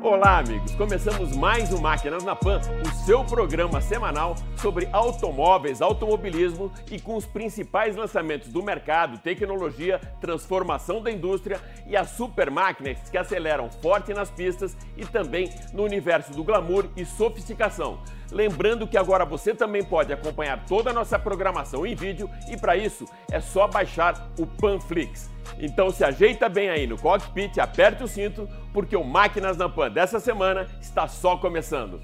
Olá, amigos! Começamos mais um Máquinas na Pan, o seu programa semanal sobre automóveis, automobilismo e com os principais lançamentos do mercado, tecnologia, transformação da indústria e as super máquinas que aceleram forte nas pistas e também no universo do glamour e sofisticação. Lembrando que agora você também pode acompanhar toda a nossa programação em vídeo e para isso é só baixar o Panflix. Então se ajeita bem aí no cockpit, aperte o cinto, porque o Máquinas na Pan dessa semana está só começando.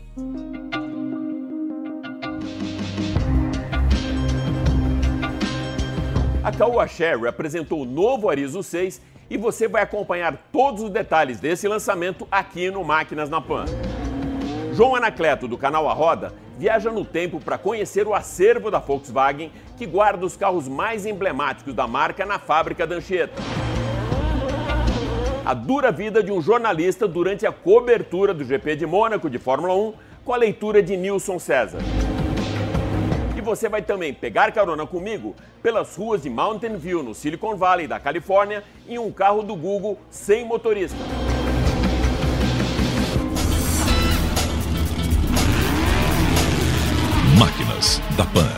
A Caoa Sherry apresentou o novo Arizo 6 e você vai acompanhar todos os detalhes desse lançamento aqui no Máquinas na Pan. João Anacleto, do canal A Roda, viaja no tempo para conhecer o acervo da Volkswagen, que guarda os carros mais emblemáticos da marca na fábrica da Anchieta. A dura vida de um jornalista durante a cobertura do GP de Mônaco de Fórmula 1, com a leitura de Nilson César. E você vai também pegar carona comigo pelas ruas de Mountain View, no Silicon Valley da Califórnia, em um carro do Google sem motorista. Máquinas da Pan.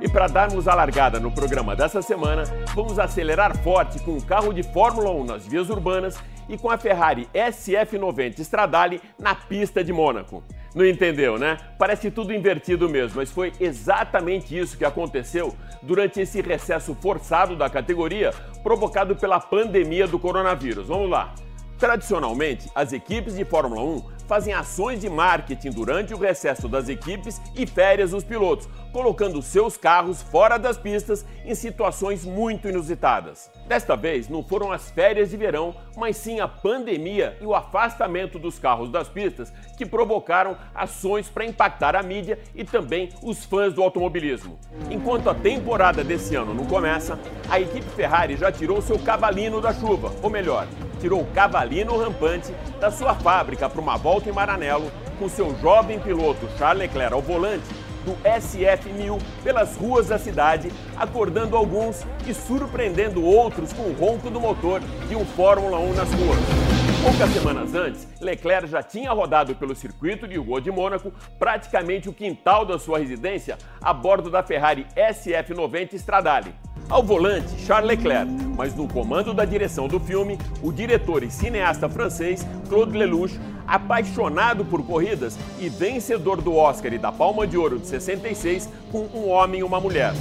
E para darmos a largada no programa dessa semana, vamos acelerar forte com o carro de Fórmula 1 nas vias urbanas e com a Ferrari SF90 Stradale na pista de Mônaco. Não entendeu, né? Parece tudo invertido mesmo, mas foi exatamente isso que aconteceu durante esse recesso forçado da categoria provocado pela pandemia do coronavírus. Vamos lá. Tradicionalmente, as equipes de Fórmula 1 fazem ações de marketing durante o recesso das equipes e férias dos pilotos, colocando seus carros fora das pistas em situações muito inusitadas. Desta vez, não foram as férias de verão, mas sim a pandemia e o afastamento dos carros das pistas que provocaram ações para impactar a mídia e também os fãs do automobilismo. Enquanto a temporada desse ano não começa, a equipe Ferrari já tirou seu cavalino da chuva, ou melhor, tirou o cavalino rampante da sua fábrica para uma volta em Maranello com seu jovem piloto Charles Leclerc ao volante do SF1000 pelas ruas da cidade, acordando alguns e surpreendendo outros com o ronco do motor de um Fórmula 1 nas ruas. Poucas semanas antes, Leclerc já tinha rodado pelo circuito de Rua de Mônaco, praticamente o quintal da sua residência, a bordo da Ferrari SF90 Stradale. Ao volante, Charles Leclerc, mas no comando da direção do filme, o diretor e cineasta francês Claude Lelouch, apaixonado por corridas e vencedor do Oscar e da Palma de Ouro de 66 com Um Homem e uma Mulher.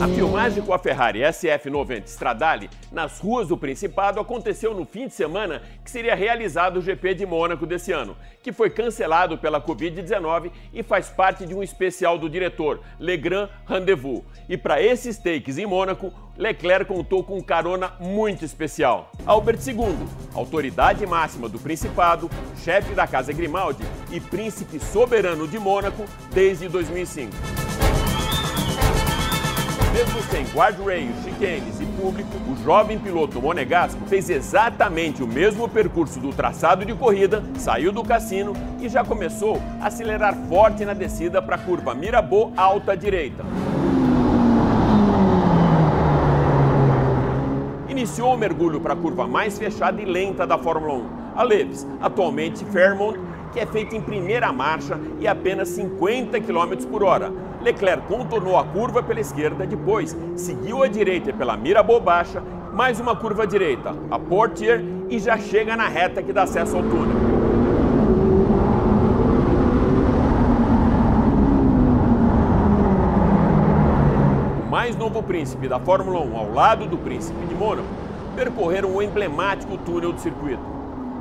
A filmagem com a Ferrari SF90 Stradale nas ruas do Principado aconteceu no fim de semana que seria realizado o GP de Mônaco desse ano, que foi cancelado pela Covid-19 e faz parte de um especial do diretor, Le Grand Rendezvous. E para esses takes em Mônaco, Leclerc contou com carona muito especial. Albert II, autoridade máxima do Principado, chefe da Casa Grimaldi e príncipe soberano de Mônaco desde 2005. Mesmo sem guardrails, chicanes e público, o jovem piloto monegasco fez exatamente o mesmo percurso do traçado de corrida, saiu do cassino e já começou a acelerar forte na descida para a curva Mirabeau alta direita. Iniciou o mergulho para a curva mais fechada e lenta da Fórmula 1, a Leves, atualmente Fairmont, que é feita em primeira marcha e apenas 50 km por hora. Leclerc contornou a curva pela esquerda, depois seguiu à direita pela Mirabeau Baixa, mais uma curva direita, a Portier, e já chega na reta que dá acesso ao túnel. O mais novo príncipe da Fórmula 1 ao lado do príncipe de Mônaco percorreram o emblemático túnel do circuito.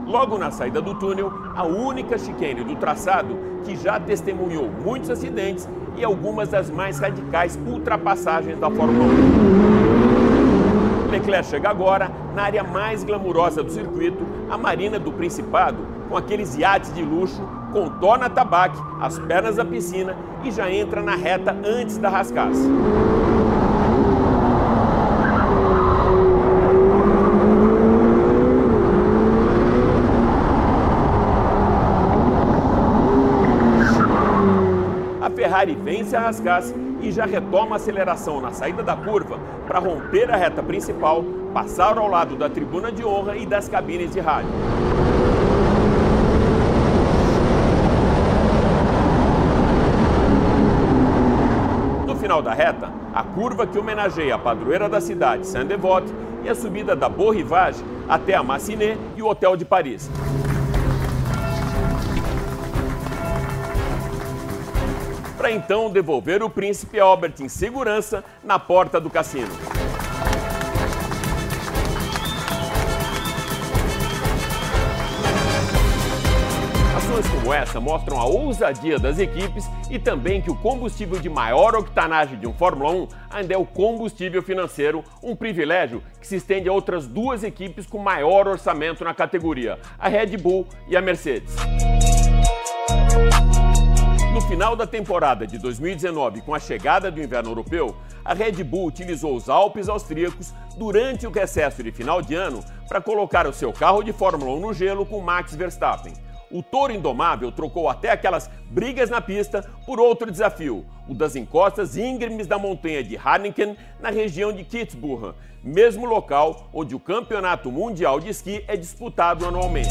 Logo na saída do túnel, a única chicane do traçado que já testemunhou muitos acidentes e algumas das mais radicais ultrapassagens da Fórmula 1. Leclerc chega agora na área mais glamurosa do circuito, a Marina do Principado, com aqueles iates de luxo, contorna tabaque, as pernas da piscina e já entra na reta antes da rascaça. Ferrari vence a rascasse e já retoma a aceleração na saída da curva para romper a reta principal, passar ao lado da tribuna de honra e das cabines de rádio. No final da reta, a curva que homenageia a padroeira da cidade, Saint-Devote, e a subida da Beau Rivage até a Massinet e o Hotel de Paris. Para então devolver o príncipe Albert em segurança na porta do cassino. Ações como essa mostram a ousadia das equipes e também que o combustível de maior octanagem de um Fórmula 1 ainda é o combustível financeiro, um privilégio que se estende a outras duas equipes com maior orçamento na categoria, a Red Bull e a Mercedes. No final da temporada de 2019, com a chegada do inverno europeu, a Red Bull utilizou os Alpes austríacos durante o recesso de final de ano para colocar o seu carro de Fórmula 1 no gelo com Max Verstappen o Touro Indomável trocou até aquelas brigas na pista por outro desafio, o das encostas íngremes da montanha de Harniken, na região de Kitzbühel, mesmo local onde o Campeonato Mundial de Esqui é disputado anualmente.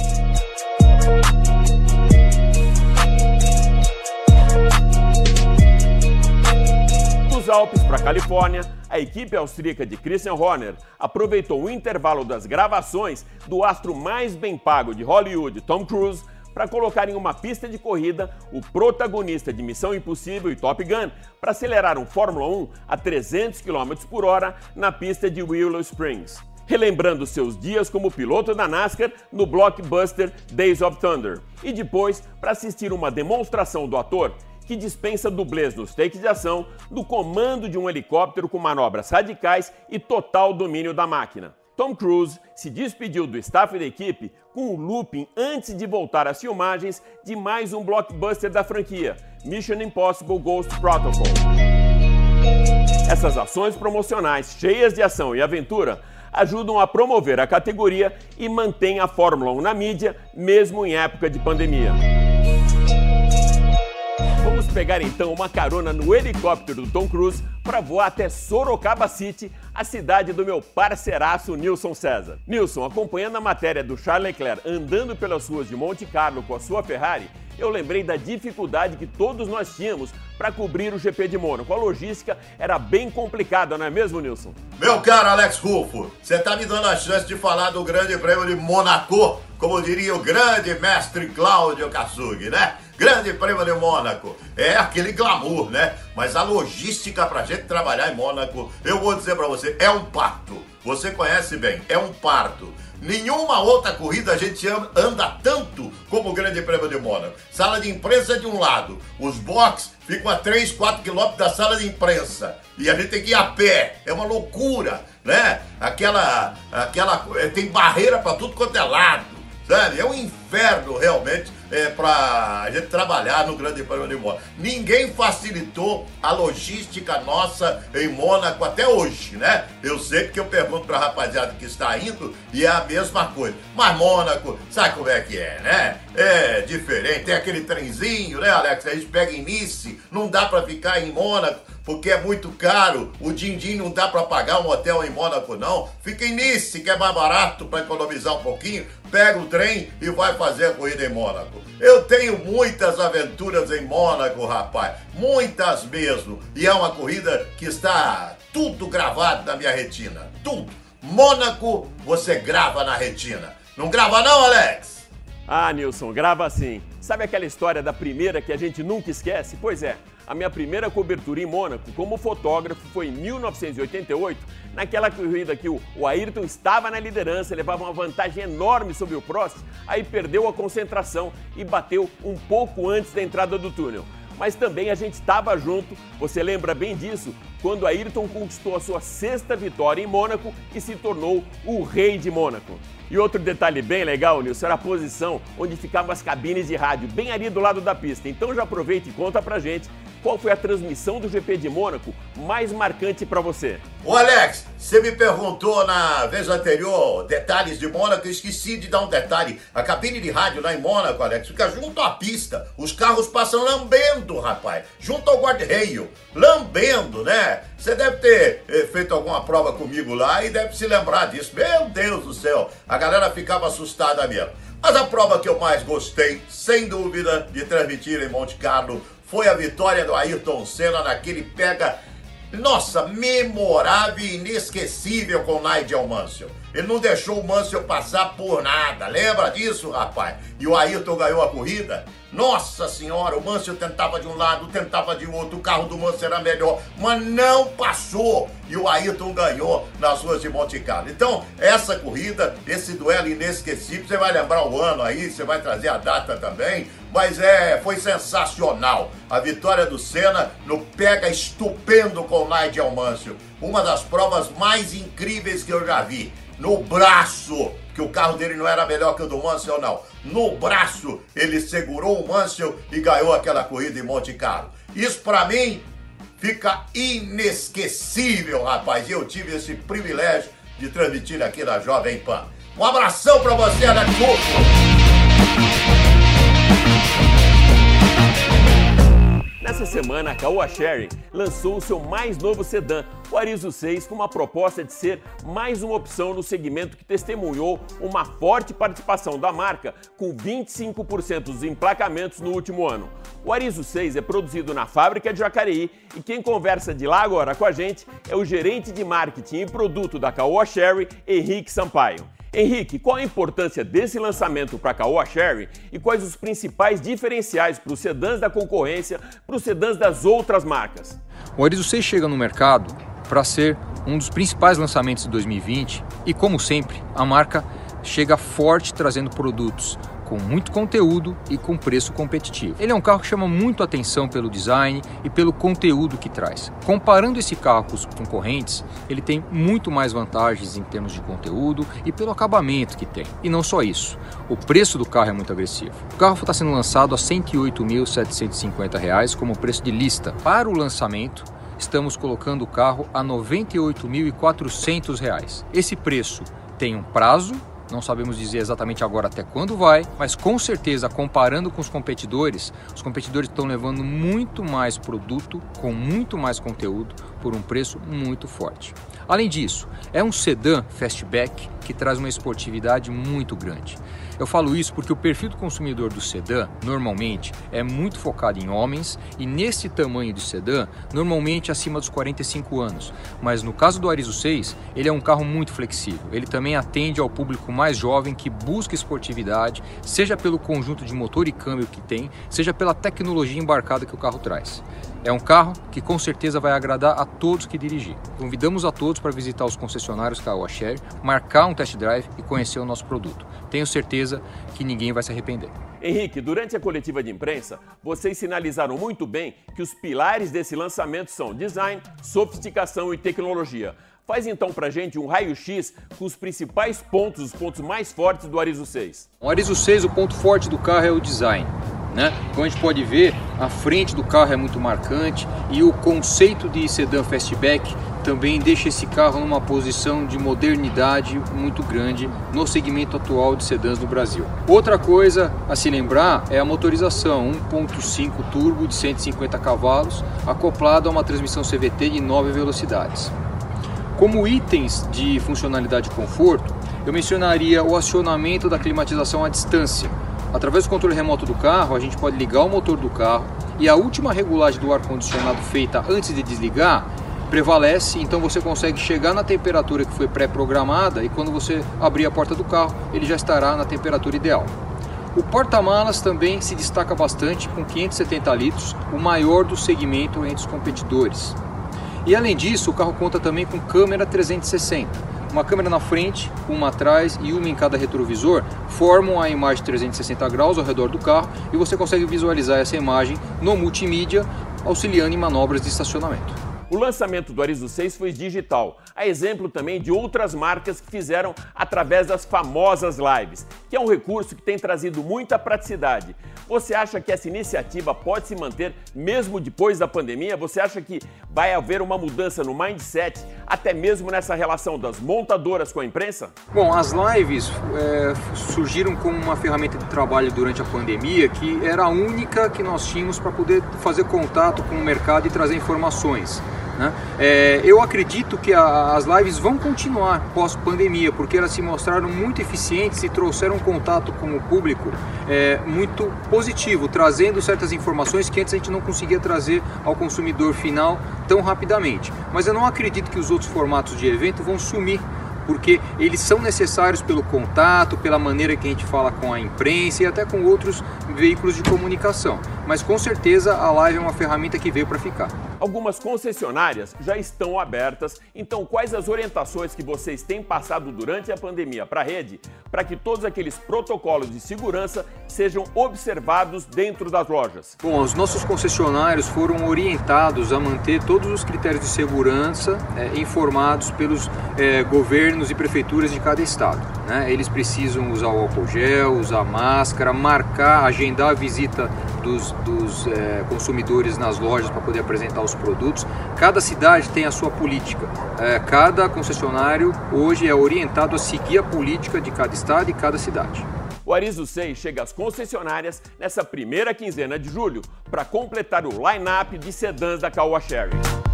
Dos Alpes para a Califórnia, a equipe austríaca de Christian Horner aproveitou o intervalo das gravações do astro mais bem pago de Hollywood, Tom Cruise, para colocar em uma pista de corrida o protagonista de Missão Impossível e Top Gun para acelerar um Fórmula 1 a 300 km por hora na pista de Willow Springs. Relembrando seus dias como piloto da NASCAR no blockbuster Days of Thunder. E depois para assistir uma demonstração do ator que dispensa dublês nos takes de ação do comando de um helicóptero com manobras radicais e total domínio da máquina. Tom Cruise se despediu do staff da equipe com o looping antes de voltar às filmagens de mais um blockbuster da franquia, Mission Impossible Ghost Protocol. Essas ações promocionais cheias de ação e aventura ajudam a promover a categoria e mantêm a Fórmula 1 na mídia, mesmo em época de pandemia. Pegar então uma carona no helicóptero do Tom Cruise para voar até Sorocaba City, a cidade do meu parceiraço Nilson César. Nilson, acompanhando a matéria do Charles Leclerc andando pelas ruas de Monte Carlo com a sua Ferrari, eu lembrei da dificuldade que todos nós tínhamos para cobrir o GP de Mônaco. A logística era bem complicada, não é mesmo, Nilson? Meu caro Alex Rufo, você está me dando a chance de falar do Grande Prêmio de Mônaco, como diria o grande mestre Cláudio Kassug, né? Grande Prêmio de Mônaco. É aquele glamour, né? Mas a logística pra gente trabalhar em Mônaco, eu vou dizer para você, é um parto. Você conhece bem, é um parto. Nenhuma outra corrida a gente anda tanto como o Grande Prêmio de Mônaco. Sala de imprensa de um lado, os box ficam a 3, 4 quilômetros da sala de imprensa. E a gente tem que ir a pé, é uma loucura, né? Aquela, aquela, é, tem barreira para tudo quanto é lado. Sabe? É um inferno realmente é, para a gente trabalhar no Grande Prêmio de Mônaco. Ninguém facilitou a logística nossa em Mônaco até hoje, né? Eu sei porque eu pergunto para a rapaziada que está indo e é a mesma coisa. Mas Mônaco, sabe como é que é, né? É diferente, tem aquele trenzinho, né, Alex? A gente pega em Nice, não dá para ficar em Mônaco porque é muito caro. O din-din não dá para pagar um hotel em Mônaco, não. Fica em Nice, que é mais barato para economizar um pouquinho. Pega o trem e vai fazer a corrida em Mônaco. Eu tenho muitas aventuras em Mônaco, rapaz. Muitas mesmo. E é uma corrida que está tudo gravado na minha retina. Tudo. Mônaco, você grava na retina. Não grava não, Alex? Ah, Nilson, grava sim. Sabe aquela história da primeira que a gente nunca esquece? Pois é, a minha primeira cobertura em Mônaco como fotógrafo foi em 1988, naquela corrida que o, Ayrton estava na liderança, levava uma vantagem enorme sobre o Prost, aí perdeu a concentração e bateu um pouco antes da entrada do túnel. Mas também a gente estava junto, você lembra bem disso, quando Ayrton conquistou a sua sexta vitória em Mônaco e se tornou o rei de Mônaco. E outro detalhe bem legal, Nilson, era a posição onde ficavam as cabines de rádio, bem ali do lado da pista. Então já aproveita e conta pra gente qual foi a transmissão do GP de Mônaco mais marcante para você. Ô Alex, você me perguntou na vez anterior detalhes de Mônaco, eu esqueci de dar um detalhe. A cabine de rádio lá em Mônaco, Alex, fica junto à pista. Os carros passam lambendo, rapaz, junto ao guarda-reio, lambendo, né? Você deve ter eh, feito alguma prova comigo lá e deve se lembrar disso. Meu Deus do céu, a galera ficava assustada mesmo. Mas a prova que eu mais gostei, sem dúvida, de transmitir em Monte Carlo foi a vitória do Ayrton Senna naquele pega, nossa, memorável e inesquecível com Nigel Mansell. Ele não deixou o Mansell passar por nada, lembra disso, rapaz? E o Ayrton ganhou a corrida. Nossa senhora, o Mansell tentava de um lado, tentava de outro, o carro do Mansell era melhor, mas não passou. E o Ayrton ganhou nas ruas de Monte Carlo. Então, essa corrida, esse duelo inesquecível, você vai lembrar o ano aí, você vai trazer a data também, mas é, foi sensacional. A vitória do Senna no pega estupendo com Nigel Mansell. Uma das provas mais incríveis que eu já vi. No braço, que o carro dele não era melhor que o do Mansell, não. No braço, ele segurou o Mansell e ganhou aquela corrida em Monte Carlo. Isso para mim fica inesquecível, rapaz. Eu tive esse privilégio de transmitir aqui na Jovem Pan. Um abração para você, Alex Nessa semana, a Caoa Sherry lançou o seu mais novo sedã, o Arizo 6, com uma proposta de ser mais uma opção no segmento que testemunhou uma forte participação da marca, com 25% dos emplacamentos no último ano. O Arizo 6 é produzido na fábrica de Jacareí e quem conversa de lá agora com a gente é o gerente de marketing e produto da Caoa Sherry, Henrique Sampaio. Henrique, qual a importância desse lançamento para a Caoa Sherry e quais os principais diferenciais para os sedãs da concorrência para os sedãs das outras marcas? O Arizo 6 chega no mercado para ser um dos principais lançamentos de 2020 e, como sempre, a marca chega forte trazendo produtos com muito conteúdo e com preço competitivo. Ele é um carro que chama muito atenção pelo design e pelo conteúdo que traz. Comparando esse carro com os concorrentes, ele tem muito mais vantagens em termos de conteúdo e pelo acabamento que tem. E não só isso, o preço do carro é muito agressivo. O carro está sendo lançado a R$ 108.750 como preço de lista. Para o lançamento, estamos colocando o carro a R$ 98.400. Esse preço tem um prazo não sabemos dizer exatamente agora até quando vai, mas com certeza, comparando com os competidores, os competidores estão levando muito mais produto com muito mais conteúdo por um preço muito forte. Além disso, é um sedã fastback que traz uma esportividade muito grande. Eu falo isso porque o perfil do consumidor do sedã, normalmente, é muito focado em homens e nesse tamanho de sedã, normalmente acima dos 45 anos. Mas no caso do Arizo 6, ele é um carro muito flexível. Ele também atende ao público mais jovem que busca esportividade, seja pelo conjunto de motor e câmbio que tem, seja pela tecnologia embarcada que o carro traz. É um carro que com certeza vai agradar a todos que dirigir. Convidamos a todos para visitar os concessionários Caoa Share, marcar um test drive e conhecer o nosso produto. Tenho certeza que ninguém vai se arrepender. Henrique, durante a coletiva de imprensa, vocês sinalizaram muito bem que os pilares desse lançamento são design, sofisticação e tecnologia. Faz então pra gente um raio-x com os principais pontos, os pontos mais fortes do Arizo 6. O Arizo 6, o ponto forte do carro é o design. Né? Como a gente pode ver, a frente do carro é muito marcante e o conceito de sedã fastback também deixa esse carro numa posição de modernidade muito grande no segmento atual de sedãs no Brasil. Outra coisa a se lembrar é a motorização 1.5 turbo de 150 cavalos acoplado a uma transmissão CVT de 9 velocidades. Como itens de funcionalidade e conforto, eu mencionaria o acionamento da climatização à distância, Através do controle remoto do carro, a gente pode ligar o motor do carro e a última regulagem do ar-condicionado feita antes de desligar prevalece, então você consegue chegar na temperatura que foi pré-programada e quando você abrir a porta do carro, ele já estará na temperatura ideal. O porta-malas também se destaca bastante com 570 litros, o maior do segmento entre os competidores. E além disso, o carro conta também com câmera 360 uma câmera na frente, uma atrás e uma em cada retrovisor formam a imagem 360 graus ao redor do carro e você consegue visualizar essa imagem no multimídia, auxiliando em manobras de estacionamento. O lançamento do Arizo 6 foi digital, a exemplo também de outras marcas que fizeram através das famosas lives, que é um recurso que tem trazido muita praticidade. Você acha que essa iniciativa pode se manter mesmo depois da pandemia? Você acha que vai haver uma mudança no mindset, até mesmo nessa relação das montadoras com a imprensa? Bom, as lives é, surgiram como uma ferramenta de trabalho durante a pandemia que era a única que nós tínhamos para poder fazer contato com o mercado e trazer informações. Né? É, eu acredito que a, as lives vão continuar pós-pandemia, porque elas se mostraram muito eficientes e trouxeram contato com o público é, muito positivo, trazendo certas informações que antes a gente não conseguia trazer ao consumidor final tão rapidamente. Mas eu não acredito que os outros formatos de evento vão sumir porque eles são necessários pelo contato, pela maneira que a gente fala com a imprensa e até com outros veículos de comunicação. Mas com certeza a live é uma ferramenta que veio para ficar. Algumas concessionárias já estão abertas, então quais as orientações que vocês têm passado durante a pandemia para a rede para que todos aqueles protocolos de segurança sejam observados dentro das lojas? Bom, os nossos concessionários foram orientados a manter todos os critérios de segurança é, informados pelos é, governos e prefeituras de cada estado. Né? Eles precisam usar o álcool gel, usar máscara, marcar, agendar a visita dos, dos é, consumidores nas lojas para poder apresentar os produtos. Cada cidade tem a sua política. É, cada concessionário hoje é orientado a seguir a política de cada estado e cada cidade. O Arizo 6 chega às concessionárias nessa primeira quinzena de julho para completar o line-up de sedãs da Caoa Sherry.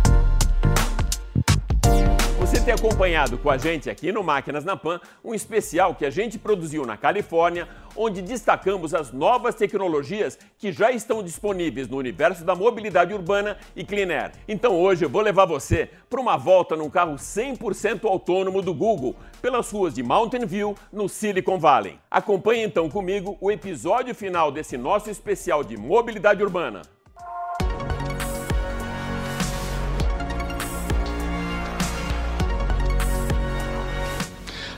Você tem acompanhado com a gente aqui no Máquinas na Pan um especial que a gente produziu na Califórnia, onde destacamos as novas tecnologias que já estão disponíveis no universo da mobilidade urbana e clean air. Então hoje eu vou levar você para uma volta num carro 100% autônomo do Google pelas ruas de Mountain View, no Silicon Valley. Acompanhe então comigo o episódio final desse nosso especial de mobilidade urbana.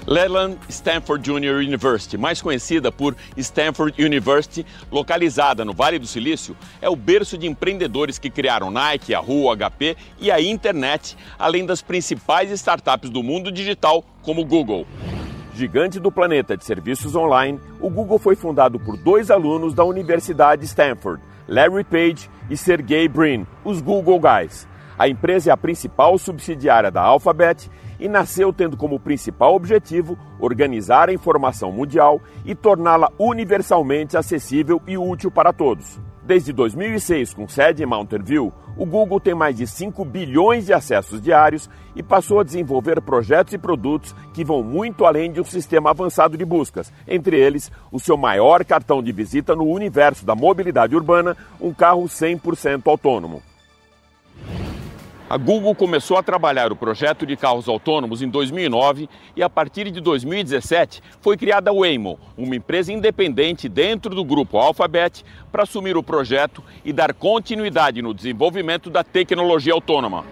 Leland Stanford Junior University, mais conhecida por Stanford University, localizada no Vale do Silício, é o berço de empreendedores que criaram Nike, Yahoo, HP e a internet, além das principais startups do mundo digital, como Google. Gigante do planeta de serviços online, o Google foi fundado por dois alunos da Universidade Stanford, Larry Page e Sergey Brin, os Google Guys. A empresa é a principal subsidiária da Alphabet e nasceu tendo como principal objetivo organizar a informação mundial e torná-la universalmente acessível e útil para todos. Desde 2006, com sede em Mountain View, o Google tem mais de 5 bilhões de acessos diários e passou a desenvolver projetos e produtos que vão muito além de um sistema avançado de buscas, entre eles o seu maior cartão de visita no universo da mobilidade urbana, um carro 100% autônomo. A Google começou a trabalhar o projeto de carros autônomos em 2009 e a partir de 2017 foi criada a Waymo, uma empresa independente dentro do grupo Alphabet para assumir o projeto e dar continuidade no desenvolvimento da tecnologia autônoma.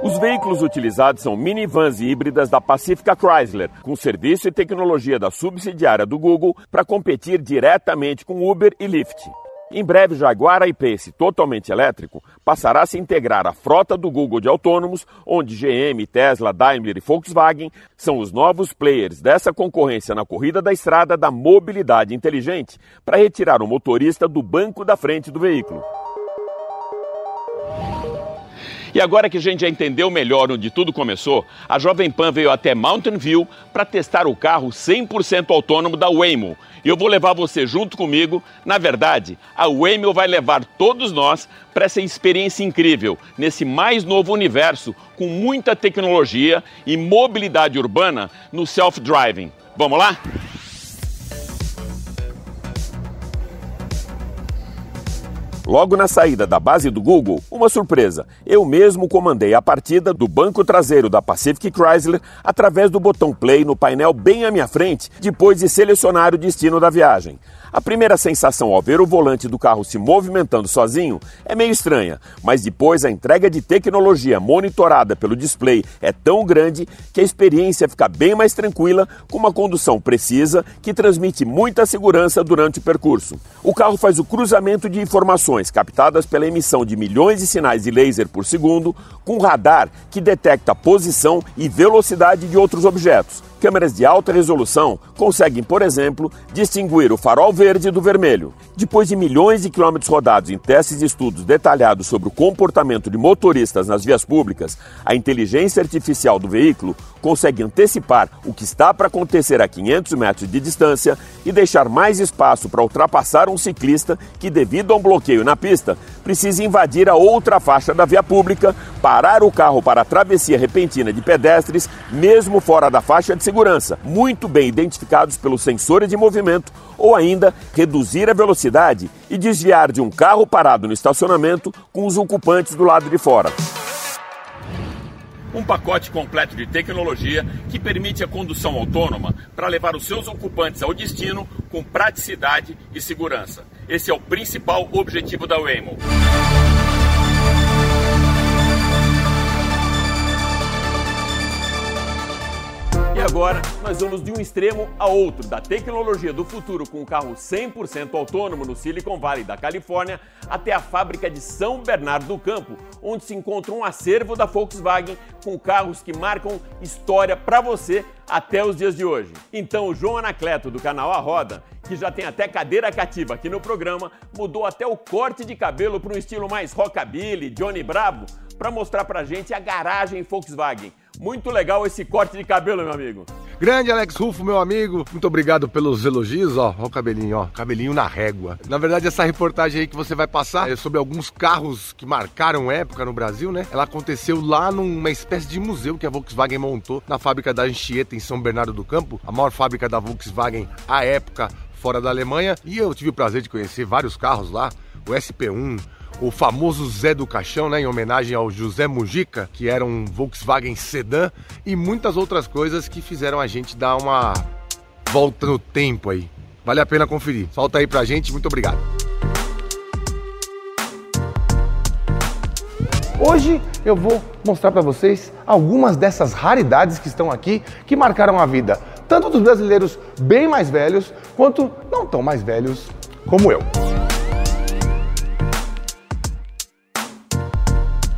Os veículos utilizados são minivans híbridas da Pacifica Chrysler, com serviço e tecnologia da subsidiária do Google para competir diretamente com Uber e Lyft. Em breve, Jaguar I-Pace totalmente elétrico passará a se integrar à frota do Google de autônomos, onde GM, Tesla, Daimler e Volkswagen são os novos players dessa concorrência na corrida da estrada da mobilidade inteligente para retirar o motorista do banco da frente do veículo. E agora que a gente já entendeu melhor onde tudo começou, a Jovem Pan veio até Mountain View para testar o carro 100% autônomo da Waymo. E eu vou levar você junto comigo. Na verdade, a Waymo vai levar todos nós para essa experiência incrível nesse mais novo universo com muita tecnologia e mobilidade urbana no self-driving. Vamos lá? Logo na saída da base do Google, uma surpresa. Eu mesmo comandei a partida do banco traseiro da Pacific Chrysler através do botão play no painel bem à minha frente, depois de selecionar o destino da viagem. A primeira sensação ao ver o volante do carro se movimentando sozinho é meio estranha, mas depois a entrega de tecnologia monitorada pelo display é tão grande que a experiência fica bem mais tranquila, com uma condução precisa que transmite muita segurança durante o percurso. O carro faz o cruzamento de informações captadas pela emissão de milhões de sinais de laser por segundo, com radar que detecta a posição e velocidade de outros objetos Câmeras de alta resolução conseguem, por exemplo, distinguir o farol verde do vermelho. Depois de milhões de quilômetros rodados em testes e estudos detalhados sobre o comportamento de motoristas nas vias públicas, a inteligência artificial do veículo consegue antecipar o que está para acontecer a 500 metros de distância e deixar mais espaço para ultrapassar um ciclista que, devido a um bloqueio na pista, precise invadir a outra faixa da via pública, parar o carro para a travessia repentina de pedestres, mesmo fora da faixa de segurança, muito bem identificados pelos sensores de movimento, ou ainda reduzir a velocidade e desviar de um carro parado no estacionamento com os ocupantes do lado de fora um pacote completo de tecnologia que permite a condução autônoma para levar os seus ocupantes ao destino com praticidade e segurança. Esse é o principal objetivo da Waymo. E agora nós vamos de um extremo a outro, da tecnologia do futuro com um carro 100% autônomo no Silicon Valley da Califórnia até a fábrica de São Bernardo do Campo, onde se encontra um acervo da Volkswagen com carros que marcam história para você até os dias de hoje. Então o João Anacleto do canal A Roda, que já tem até cadeira cativa aqui no programa, mudou até o corte de cabelo para um estilo mais rockabilly, Johnny Bravo, para mostrar pra gente a garagem Volkswagen. Muito legal esse corte de cabelo, meu amigo. Grande Alex Rufo, meu amigo, muito obrigado pelos elogios, ó, ó o cabelinho, ó, cabelinho na régua. Na verdade, essa reportagem aí que você vai passar é sobre alguns carros que marcaram época no Brasil, né? Ela aconteceu lá numa espécie de museu que a Volkswagen montou na fábrica da Anchieta em São Bernardo do Campo, a maior fábrica da Volkswagen à época fora da Alemanha. E eu tive o prazer de conhecer vários carros lá, o SP1, o famoso Zé do Caixão, né, em homenagem ao José Mujica, que era um Volkswagen sedã, e muitas outras coisas que fizeram a gente dar uma volta no tempo aí. Vale a pena conferir. Solta aí pra gente, muito obrigado. Hoje eu vou mostrar para vocês algumas dessas raridades que estão aqui que marcaram a vida tanto dos brasileiros bem mais velhos quanto não tão mais velhos como eu.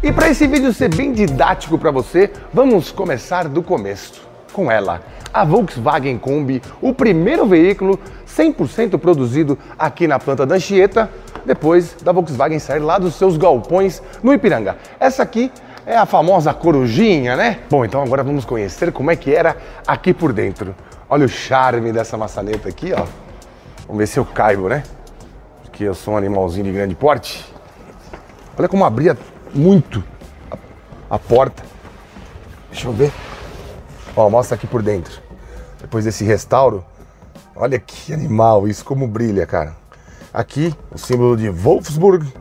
E para esse vídeo ser bem didático para você, vamos começar do começo, com ela, a Volkswagen Kombi, o primeiro veículo 100% produzido aqui na planta da Anchieta, depois da Volkswagen sair lá dos seus galpões no Ipiranga. Essa aqui é a famosa corujinha, né? Bom, então agora vamos conhecer como é que era aqui por dentro. Olha o charme dessa maçaneta aqui, ó. Vamos ver se eu caibo, né? Porque eu sou um animalzinho de grande porte. Olha como abria muito a, a porta. Deixa eu ver. Ó, mostra aqui por dentro. Depois desse restauro. Olha que animal, isso como brilha, cara. Aqui, o símbolo de Wolfsburg,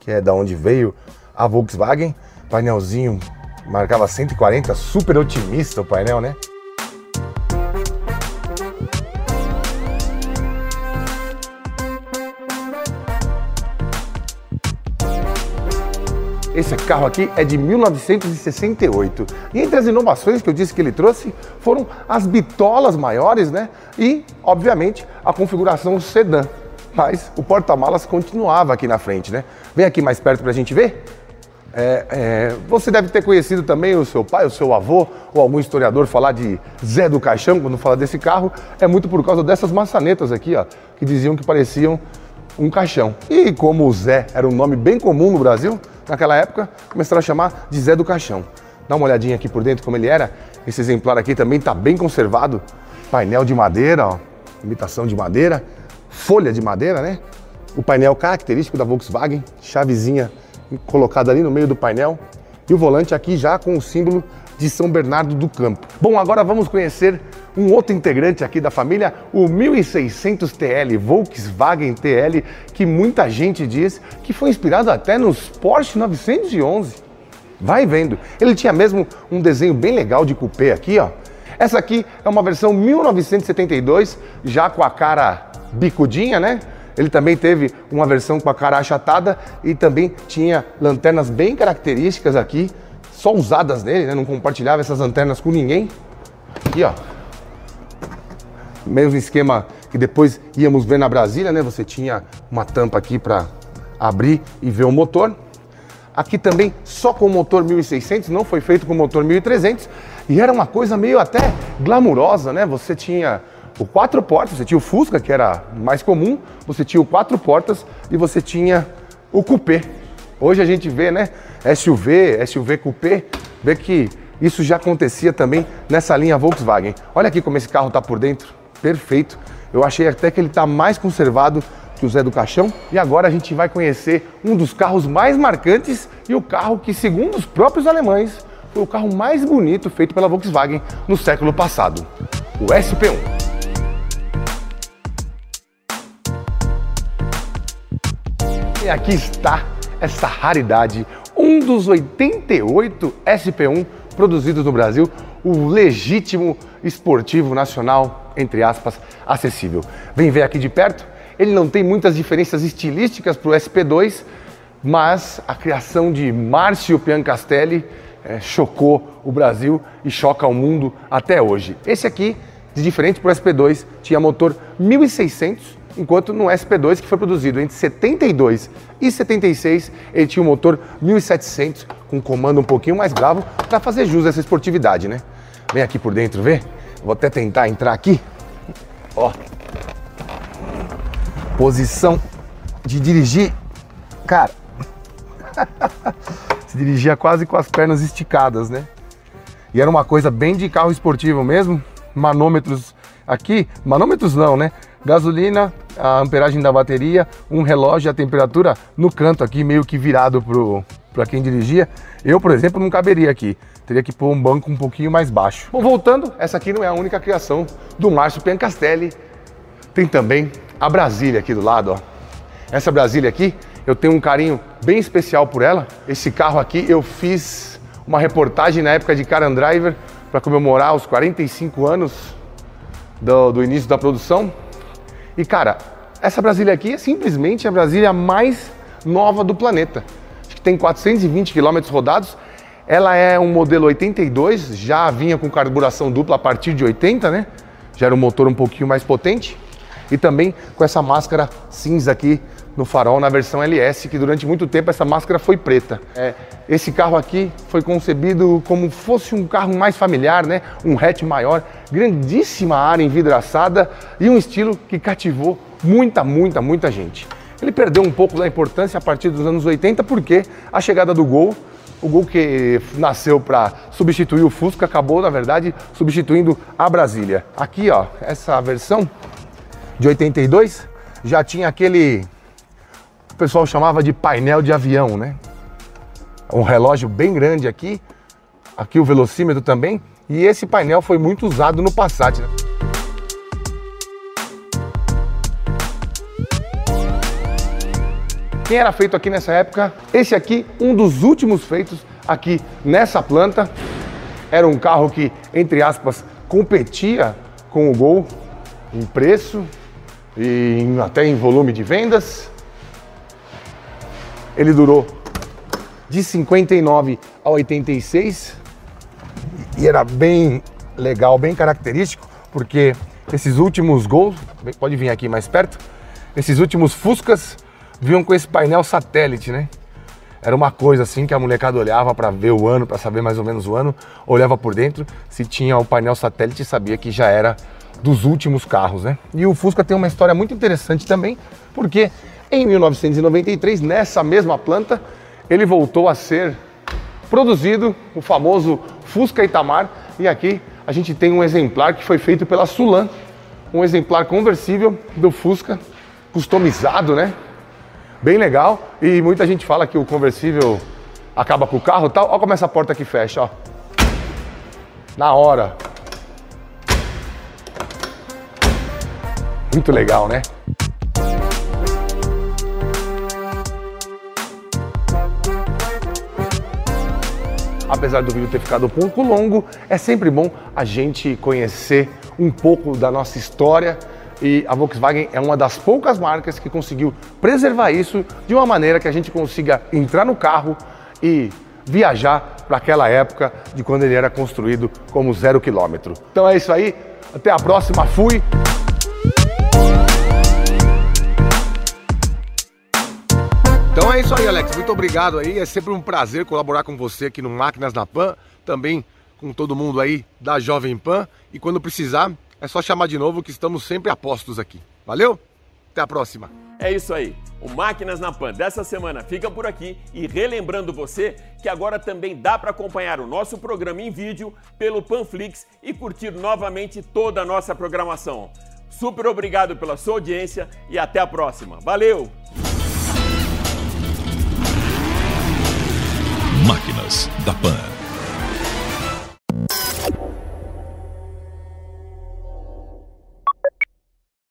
que é da onde veio a Volkswagen. Painelzinho marcava 140, super otimista o painel, né? Esse carro aqui é de 1968. E entre as inovações que eu disse que ele trouxe foram as bitolas maiores, né? E, obviamente, a configuração sedã. Mas o porta-malas continuava aqui na frente, né? Vem aqui mais perto para a gente ver. É, é, você deve ter conhecido também o seu pai, o seu avô ou algum historiador falar de Zé do Caixão quando fala desse carro. É muito por causa dessas maçanetas aqui, ó, que diziam que pareciam um caixão. E como o Zé era um nome bem comum no Brasil, naquela época começaram a chamar de Zé do Caixão. Dá uma olhadinha aqui por dentro como ele era. Esse exemplar aqui também está bem conservado. Painel de madeira, ó, imitação de madeira, folha de madeira, né? O painel característico da Volkswagen, chavezinha colocada ali no meio do painel. E o volante aqui já com o símbolo de São Bernardo do Campo. Bom, agora vamos conhecer um outro integrante aqui da família, o 1600 TL, Volkswagen TL, que muita gente diz que foi inspirado até nos Porsche 911. Vai vendo. Ele tinha mesmo um desenho bem legal de coupé aqui, ó. Essa aqui é uma versão 1972, já com a cara bicudinha, né? Ele também teve uma versão com a cara achatada e também tinha lanternas bem características aqui, só usadas nele, né? Não compartilhava essas lanternas com ninguém. Aqui, ó mesmo esquema que depois íamos ver na Brasília, né? Você tinha uma tampa aqui para abrir e ver o motor. Aqui também só com o motor 1600, não foi feito com o motor 1300 e era uma coisa meio até glamurosa, né? Você tinha o quatro portas, você tinha o Fusca, que era mais comum, você tinha o quatro portas e você tinha o coupé. Hoje a gente vê, né, SUV, SUV coupé, vê que isso já acontecia também nessa linha Volkswagen. Olha aqui como esse carro está por dentro perfeito. Eu achei até que ele está mais conservado que o Zé do Caixão. E agora a gente vai conhecer um dos carros mais marcantes e o carro que, segundo os próprios alemães, foi o carro mais bonito feito pela Volkswagen no século passado, o SP1. E aqui está essa raridade, um dos 88 SP1 produzidos no Brasil, o legítimo esportivo nacional, entre aspas, acessível. Vem ver aqui de perto, ele não tem muitas diferenças estilísticas para o SP2, mas a criação de Márcio Piancastelli é, chocou o Brasil e choca o mundo até hoje. Esse aqui, de diferente para o SP2, tinha motor 1600 enquanto no SP2, que foi produzido entre 72 e 76, ele tinha um motor 1700 com comando um pouquinho mais bravo para fazer jus a essa esportividade, né? Vem aqui por dentro ver. Vou até tentar entrar aqui. Ó. Posição de dirigir. Cara. Se dirigia quase com as pernas esticadas, né? E era uma coisa bem de carro esportivo mesmo. Manômetros aqui, manômetros não, né? gasolina, a amperagem da bateria, um relógio, a temperatura no canto aqui, meio que virado para quem dirigia. Eu, por exemplo, não caberia aqui. Teria que pôr um banco um pouquinho mais baixo. Bom, voltando, essa aqui não é a única criação do Márcio Piancastelli. Tem também a Brasília aqui do lado, ó. Essa Brasília aqui, eu tenho um carinho bem especial por ela. Esse carro aqui eu fiz uma reportagem na época de Car and Driver para comemorar os 45 anos do, do início da produção. E cara, essa Brasília aqui é simplesmente a Brasília mais nova do planeta. Que tem 420 quilômetros rodados. Ela é um modelo 82, já vinha com carburação dupla a partir de 80, né? Já era um motor um pouquinho mais potente. E também com essa máscara cinza aqui no farol na versão LS, que durante muito tempo essa máscara foi preta. É, esse carro aqui foi concebido como fosse um carro mais familiar, né? um hatch maior, grandíssima área envidraçada e um estilo que cativou muita, muita, muita gente. Ele perdeu um pouco da importância a partir dos anos 80 porque a chegada do Gol, o Gol que nasceu para substituir o Fusca, acabou, na verdade, substituindo a Brasília. Aqui, ó, essa versão de 82 já tinha aquele o pessoal chamava de painel de avião, né? Um relógio bem grande aqui, aqui o velocímetro também, e esse painel foi muito usado no Passat. Né? Quem era feito aqui nessa época? Esse aqui, um dos últimos feitos aqui nessa planta. Era um carro que, entre aspas, competia com o Gol em preço e até em volume de vendas. Ele durou de 59 a 86 e era bem legal, bem característico, porque esses últimos gols, pode vir aqui mais perto, esses últimos Fuscas vinham com esse painel satélite, né? Era uma coisa assim que a molecada olhava para ver o ano, para saber mais ou menos o ano, olhava por dentro, se tinha o painel satélite sabia que já era dos últimos carros, né? E o Fusca tem uma história muito interessante também, porque em 1993, nessa mesma planta, ele voltou a ser produzido, o famoso Fusca Itamar, e aqui a gente tem um exemplar que foi feito pela Sulan, um exemplar conversível do Fusca, customizado, né? Bem legal, e muita gente fala que o conversível acaba com o carro e tal. Olha como essa porta aqui fecha, ó. Na hora. Muito legal, né? apesar do vídeo ter ficado um pouco longo, é sempre bom a gente conhecer um pouco da nossa história e a Volkswagen é uma das poucas marcas que conseguiu preservar isso de uma maneira que a gente consiga entrar no carro e viajar para aquela época de quando ele era construído como zero quilômetro. Então é isso aí, até a próxima, fui! Então é isso aí, Alex. Muito obrigado aí. É sempre um prazer colaborar com você aqui no Máquinas na Pan, também com todo mundo aí da Jovem Pan. E quando precisar, é só chamar de novo que estamos sempre a postos aqui. Valeu? Até a próxima. É isso aí. O Máquinas na Pan dessa semana fica por aqui e relembrando você que agora também dá para acompanhar o nosso programa em vídeo pelo Panflix e curtir novamente toda a nossa programação. Super obrigado pela sua audiência e até a próxima. Valeu! Máquinas da Pan.